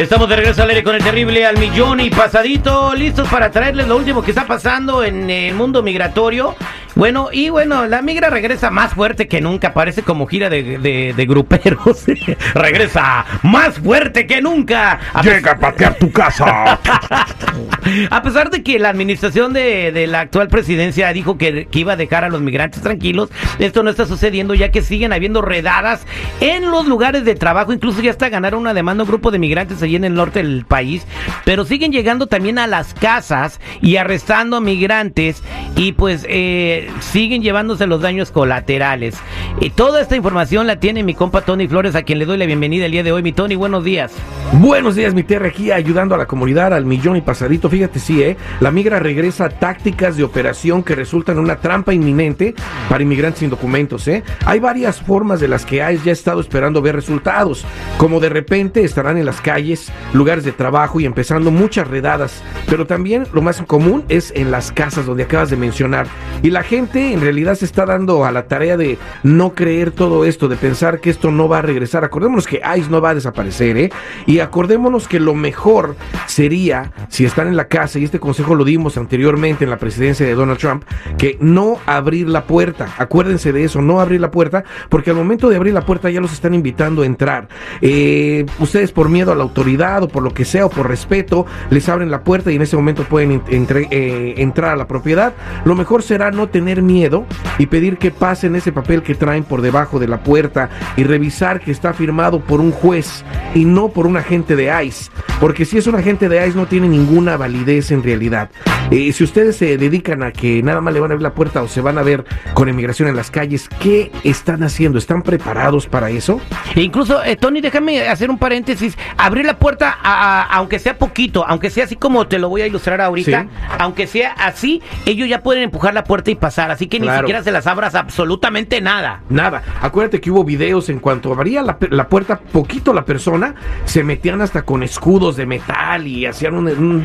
Estamos de regreso al aire con el terrible al millón y pasadito, listos para traerles lo último que está pasando en el mundo migratorio. Bueno, y bueno, la migra regresa más fuerte que nunca, parece como gira de, de, de gruperos. regresa más fuerte que nunca. A Llega a patear tu casa. a pesar de que la administración de, de la actual presidencia dijo que, que, iba a dejar a los migrantes tranquilos, esto no está sucediendo ya que siguen habiendo redadas en los lugares de trabajo. Incluso ya está ganaron una demanda un grupo de migrantes allí en el norte del país, pero siguen llegando también a las casas y arrestando a migrantes y pues eh, siguen llevándose los daños colaterales. Y toda esta información la tiene mi compa Tony Flores, a quien le doy la bienvenida el día de hoy. Mi Tony, buenos días. Buenos días, mi tierra, aquí ayudando a la comunidad, al millón y pasadito. Fíjate, sí, ¿eh? La migra regresa a tácticas de operación que resultan una trampa inminente para inmigrantes sin documentos, ¿eh? Hay varias formas de las que ICE ya estado esperando ver resultados, como de repente estarán en las calles, lugares de trabajo y empezando muchas redadas, pero también lo más común es en las casas donde acabas de mencionar. Y la gente en realidad se está dando a la tarea de no creer todo esto, de pensar que esto no va a regresar. Acordémonos que ICE no va a desaparecer, ¿eh? Y acordémonos que lo mejor sería, si están en la casa, y este consejo lo dimos anteriormente en la presidencia de Donald Trump, que no abrir la puerta. Acuérdense de eso, no abrir la puerta, porque al momento de abrir la puerta ya los están invitando a entrar. Eh, ustedes por miedo a la autoridad o por lo que sea o por respeto les abren la puerta y en ese momento pueden eh, entrar a la propiedad. Lo mejor será no tener miedo y pedir que pasen ese papel que traen por debajo de la puerta y revisar que está firmado por un juez y no por un agente de ICE. Porque si es un agente de ICE no tiene ninguna validez en realidad. Eh, si ustedes se dedican a que nada más le van a abrir la puerta o se van a ver con inmigración en las calles, ¿qué están haciendo? ¿Están preparados para eso? E incluso, eh, Tony, déjame hacer un paréntesis. Abrir la puerta, a, a, aunque sea poquito, aunque sea así como te lo voy a ilustrar ahorita, ¿Sí? aunque sea así, ellos ya pueden empujar la puerta y pasar. Así que claro. ni siquiera se las abras absolutamente nada. Nada. Acuérdate que hubo videos en cuanto abría la, la puerta poquito la persona, se metían hasta con escudos de metal y hacían un, un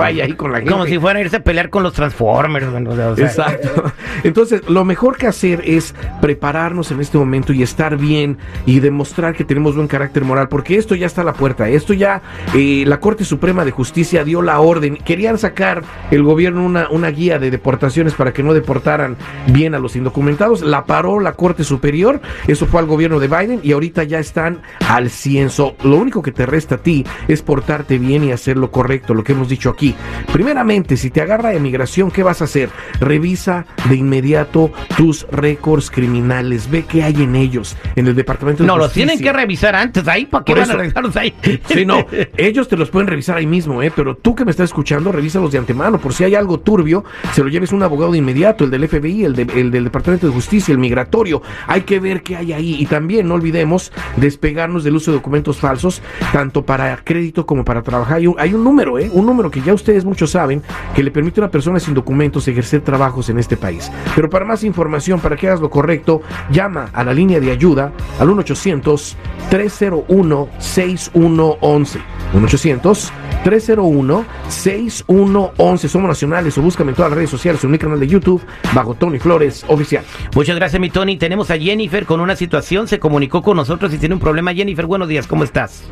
ahí con la gente. Como si fueran a irse a pelear con los Transformers. Bueno, o sea. Exacto. Entonces, lo mejor que hacer es prepararnos en este momento y estar bien y demostrar que tenemos buen carácter moral, porque esto ya está a la puerta. Esto ya, eh, la Corte Suprema de Justicia dio la orden. Querían sacar el gobierno una, una guía de deportaciones para que no deportaran bien a los indocumentados. La paró la Corte Superior. Eso fue al gobierno de Biden y ahorita ya están al cienzo. Lo único que te resta a ti es portarte bien y hacer lo correcto, lo que hemos dicho aquí. Primeramente, si te agarra emigración, ¿qué vas a hacer? Revisa de inmediato tus récords criminales. Ve qué hay en ellos, en el Departamento de No, los tienen que revisar antes ahí. ¿Para qué Por van a revisarlos ahí? Sí, no, ellos te los pueden revisar ahí mismo, ¿eh? Pero tú que me estás escuchando, revísalos de antemano. Por si hay algo turbio, se lo lleves un abogado de inmediato, el del FBI, el, de- el del Departamento de Justicia, el migratorio. Hay que ver qué hay ahí. Y también no olvidemos despegarnos del uso de documentos falsos, tanto para crédito como para trabajar. Hay un, hay un número, ¿eh? Un número que ya ustedes muchos saben, que le permite a una persona sin documentos ejercer trabajos en este país. Pero para más información, para que hagas lo correcto, llama a la línea de ayuda al 1-800-301-6111. 1-800-301-6111. Somos nacionales o búscame en todas las redes sociales o en mi canal de YouTube bajo Tony Flores Oficial. Muchas gracias, mi Tony. Tenemos a Jennifer con una situación. Se comunicó con nosotros y tiene un problema. Jennifer, buenos días. ¿Cómo estás?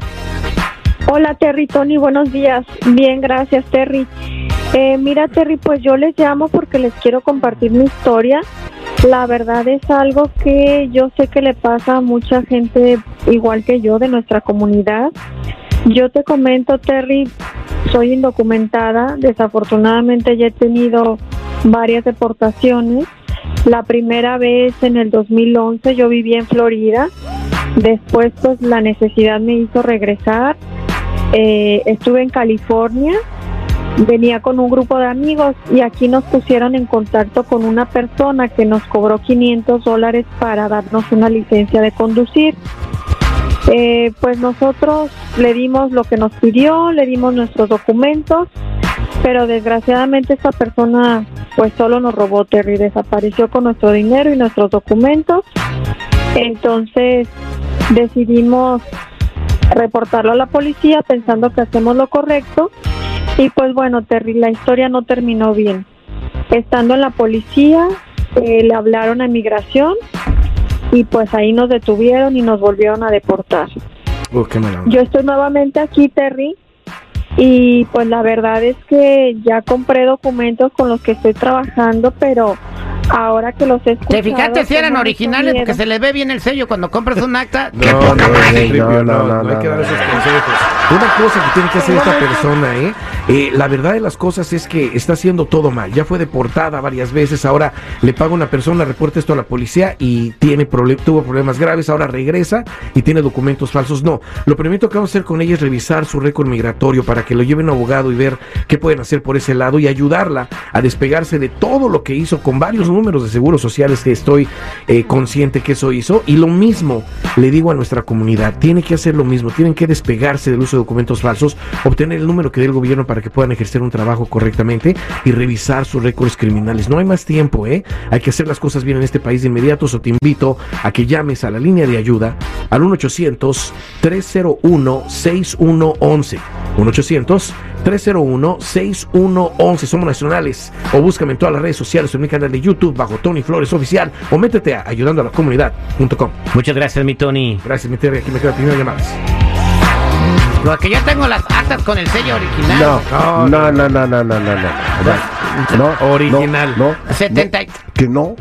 Hola Terry, Tony, buenos días. Bien, gracias Terry. Eh, mira Terry, pues yo les llamo porque les quiero compartir mi historia. La verdad es algo que yo sé que le pasa a mucha gente igual que yo de nuestra comunidad. Yo te comento Terry, soy indocumentada, desafortunadamente ya he tenido varias deportaciones. La primera vez en el 2011 yo vivía en Florida. Después pues la necesidad me hizo regresar. Eh, estuve en California, venía con un grupo de amigos y aquí nos pusieron en contacto con una persona que nos cobró 500 dólares para darnos una licencia de conducir. Eh, pues nosotros le dimos lo que nos pidió, le dimos nuestros documentos, pero desgraciadamente esta persona pues solo nos robó Terry, desapareció con nuestro dinero y nuestros documentos. Entonces decidimos reportarlo a la policía pensando que hacemos lo correcto. Y pues bueno Terry la historia no terminó bien. Estando en la policía eh, le hablaron a migración y pues ahí nos detuvieron y nos volvieron a deportar. Uh, qué. Yo estoy nuevamente aquí, Terry, y pues la verdad es que ya compré documentos con los que estoy trabajando, pero ahora que los he. ¿Te fijaste si eran originales? Porque se le ve bien el sello cuando compras un acta. No, ¡Qué no, no, no, no, no, no hay que dar esos consejos. Una cosa que tiene que hacer esta persona, ¿eh? Eh, La verdad de las cosas es que está haciendo todo mal. Ya fue deportada varias veces, ahora le paga una persona, reporta esto a la policía y tiene problem- tuvo problemas graves, ahora regresa y tiene documentos falsos. No, lo primero que vamos a hacer con ella es revisar su récord migratorio para que lo lleve un abogado y ver qué pueden hacer por ese lado y ayudarla a despegarse de todo lo que hizo con varios números de seguros sociales que estoy eh, consciente que eso hizo. Y lo mismo le digo a nuestra comunidad, tiene que hacer lo mismo, tienen que despegarse del uso de documentos falsos, obtener el número que dé el gobierno para que puedan ejercer un trabajo correctamente y revisar sus récords criminales. No hay más tiempo, ¿eh? Hay que hacer las cosas bien en este país de inmediato. So te invito a que llames a la línea de ayuda al 1-800-301-6111. 1-800-301-6111. Somos nacionales. O búscame en todas las redes sociales o en mi canal de YouTube bajo Tony Flores Oficial o métete a ayudando a la comunidad.com. Muchas gracias, mi Tony. Gracias, mi Terry. Aquí me queda primera llamada. Porque yo tengo las actas con el sello original. No, no, no, no, no, no, no, no. No, Original. No, no, 70 y- que no.